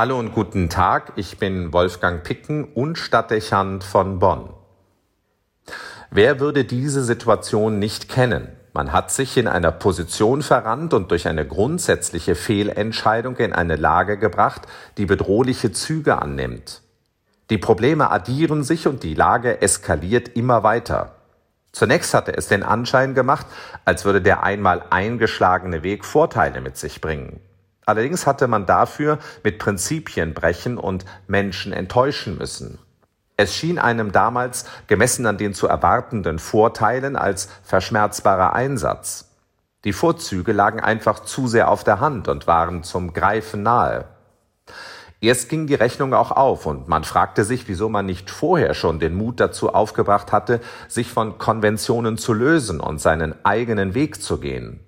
Hallo und guten Tag, ich bin Wolfgang Picken und Stadtdechant von Bonn. Wer würde diese Situation nicht kennen? Man hat sich in einer Position verrannt und durch eine grundsätzliche Fehlentscheidung in eine Lage gebracht, die bedrohliche Züge annimmt. Die Probleme addieren sich und die Lage eskaliert immer weiter. Zunächst hatte es den Anschein gemacht, als würde der einmal eingeschlagene Weg Vorteile mit sich bringen. Allerdings hatte man dafür mit Prinzipien brechen und Menschen enttäuschen müssen. Es schien einem damals, gemessen an den zu erwartenden Vorteilen, als verschmerzbarer Einsatz. Die Vorzüge lagen einfach zu sehr auf der Hand und waren zum Greifen nahe. Erst ging die Rechnung auch auf und man fragte sich, wieso man nicht vorher schon den Mut dazu aufgebracht hatte, sich von Konventionen zu lösen und seinen eigenen Weg zu gehen.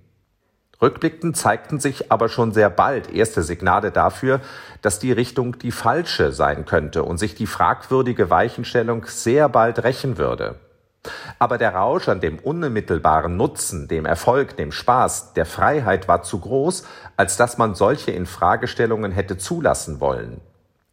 Rückblickend zeigten sich aber schon sehr bald erste Signale dafür, dass die Richtung die falsche sein könnte und sich die fragwürdige Weichenstellung sehr bald rächen würde. Aber der Rausch an dem unmittelbaren Nutzen, dem Erfolg, dem Spaß, der Freiheit war zu groß, als dass man solche Infragestellungen hätte zulassen wollen.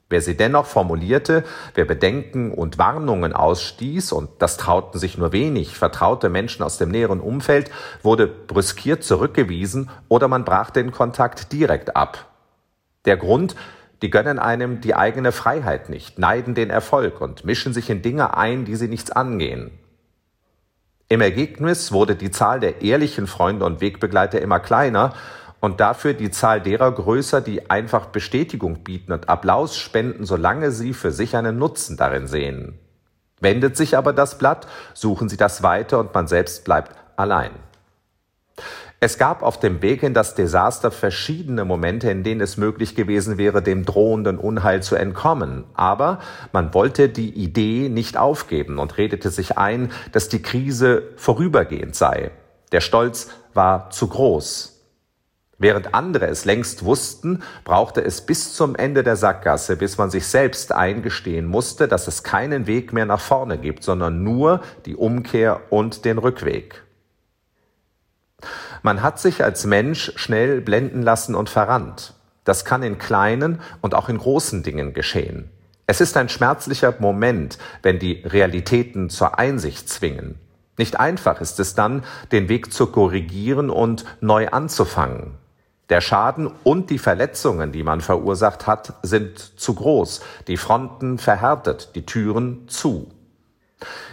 Wer sie dennoch formulierte, wer Bedenken und Warnungen ausstieß, und das trauten sich nur wenig vertraute Menschen aus dem näheren Umfeld, wurde brüskiert zurückgewiesen oder man brach den Kontakt direkt ab. Der Grund, die gönnen einem die eigene Freiheit nicht, neiden den Erfolg und mischen sich in Dinge ein, die sie nichts angehen. Im Ergebnis wurde die Zahl der ehrlichen Freunde und Wegbegleiter immer kleiner und dafür die Zahl derer größer, die einfach Bestätigung bieten und Applaus spenden, solange sie für sich einen Nutzen darin sehen. Wendet sich aber das Blatt, suchen sie das weiter und man selbst bleibt allein. Es gab auf dem Weg in das Desaster verschiedene Momente, in denen es möglich gewesen wäre, dem drohenden Unheil zu entkommen. Aber man wollte die Idee nicht aufgeben und redete sich ein, dass die Krise vorübergehend sei. Der Stolz war zu groß. Während andere es längst wussten, brauchte es bis zum Ende der Sackgasse, bis man sich selbst eingestehen musste, dass es keinen Weg mehr nach vorne gibt, sondern nur die Umkehr und den Rückweg. Man hat sich als Mensch schnell blenden lassen und verrannt. Das kann in kleinen und auch in großen Dingen geschehen. Es ist ein schmerzlicher Moment, wenn die Realitäten zur Einsicht zwingen. Nicht einfach ist es dann, den Weg zu korrigieren und neu anzufangen. Der Schaden und die Verletzungen, die man verursacht hat, sind zu groß, die Fronten verhärtet, die Türen zu.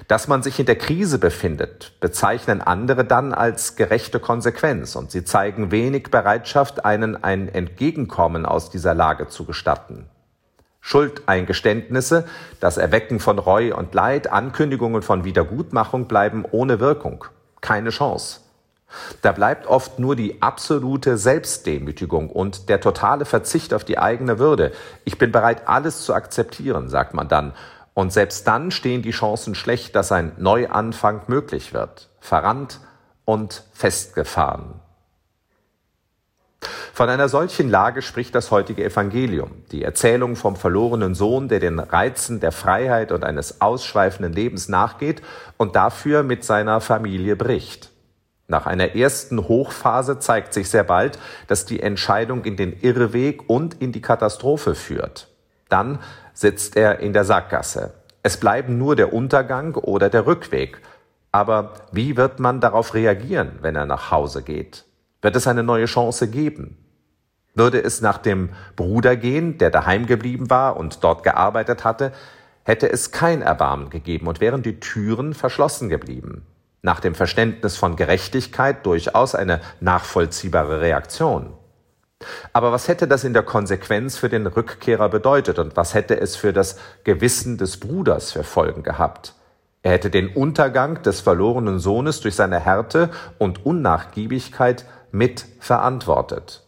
Dass man sich in der Krise befindet, bezeichnen andere dann als gerechte Konsequenz und sie zeigen wenig Bereitschaft, einen ein Entgegenkommen aus dieser Lage zu gestatten. Schuldeingeständnisse, das Erwecken von Reue und Leid, Ankündigungen von Wiedergutmachung bleiben ohne Wirkung. Keine Chance. Da bleibt oft nur die absolute Selbstdemütigung und der totale Verzicht auf die eigene Würde. Ich bin bereit, alles zu akzeptieren, sagt man dann. Und selbst dann stehen die Chancen schlecht, dass ein Neuanfang möglich wird. Verrannt und festgefahren. Von einer solchen Lage spricht das heutige Evangelium, die Erzählung vom verlorenen Sohn, der den Reizen der Freiheit und eines ausschweifenden Lebens nachgeht und dafür mit seiner Familie bricht. Nach einer ersten Hochphase zeigt sich sehr bald, dass die Entscheidung in den Irrweg und in die Katastrophe führt. Dann sitzt er in der Sackgasse. Es bleiben nur der Untergang oder der Rückweg. Aber wie wird man darauf reagieren, wenn er nach Hause geht? Wird es eine neue Chance geben? Würde es nach dem Bruder gehen, der daheim geblieben war und dort gearbeitet hatte, hätte es kein Erbarmen gegeben und wären die Türen verschlossen geblieben nach dem Verständnis von Gerechtigkeit durchaus eine nachvollziehbare Reaktion. Aber was hätte das in der Konsequenz für den Rückkehrer bedeutet und was hätte es für das Gewissen des Bruders für Folgen gehabt? Er hätte den Untergang des verlorenen Sohnes durch seine Härte und Unnachgiebigkeit mit verantwortet.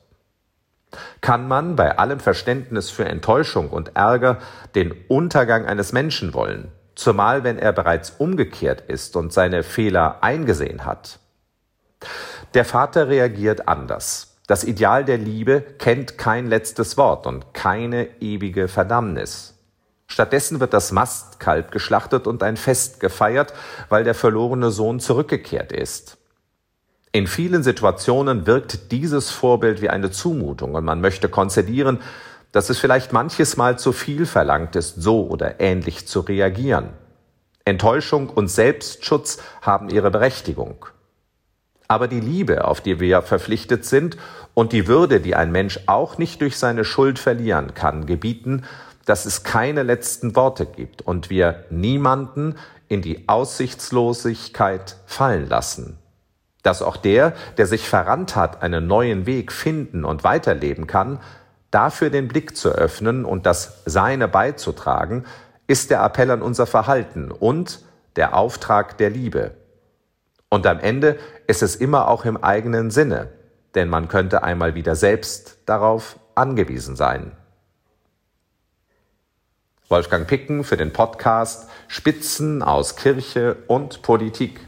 Kann man bei allem Verständnis für Enttäuschung und Ärger den Untergang eines Menschen wollen? Zumal wenn er bereits umgekehrt ist und seine Fehler eingesehen hat. Der Vater reagiert anders. Das Ideal der Liebe kennt kein letztes Wort und keine ewige Verdammnis. Stattdessen wird das Mastkalb geschlachtet und ein Fest gefeiert, weil der verlorene Sohn zurückgekehrt ist. In vielen Situationen wirkt dieses Vorbild wie eine Zumutung und man möchte konzedieren, dass es vielleicht manches Mal zu viel verlangt ist, so oder ähnlich zu reagieren. Enttäuschung und Selbstschutz haben ihre Berechtigung. Aber die Liebe, auf die wir verpflichtet sind, und die Würde, die ein Mensch auch nicht durch seine Schuld verlieren kann, gebieten, dass es keine letzten Worte gibt und wir niemanden in die Aussichtslosigkeit fallen lassen. Dass auch der, der sich verrannt hat, einen neuen Weg finden und weiterleben kann, dafür den Blick zu öffnen und das Seine beizutragen, ist der Appell an unser Verhalten und der Auftrag der Liebe. Und am Ende ist es immer auch im eigenen Sinne, denn man könnte einmal wieder selbst darauf angewiesen sein. Wolfgang Picken für den Podcast Spitzen aus Kirche und Politik.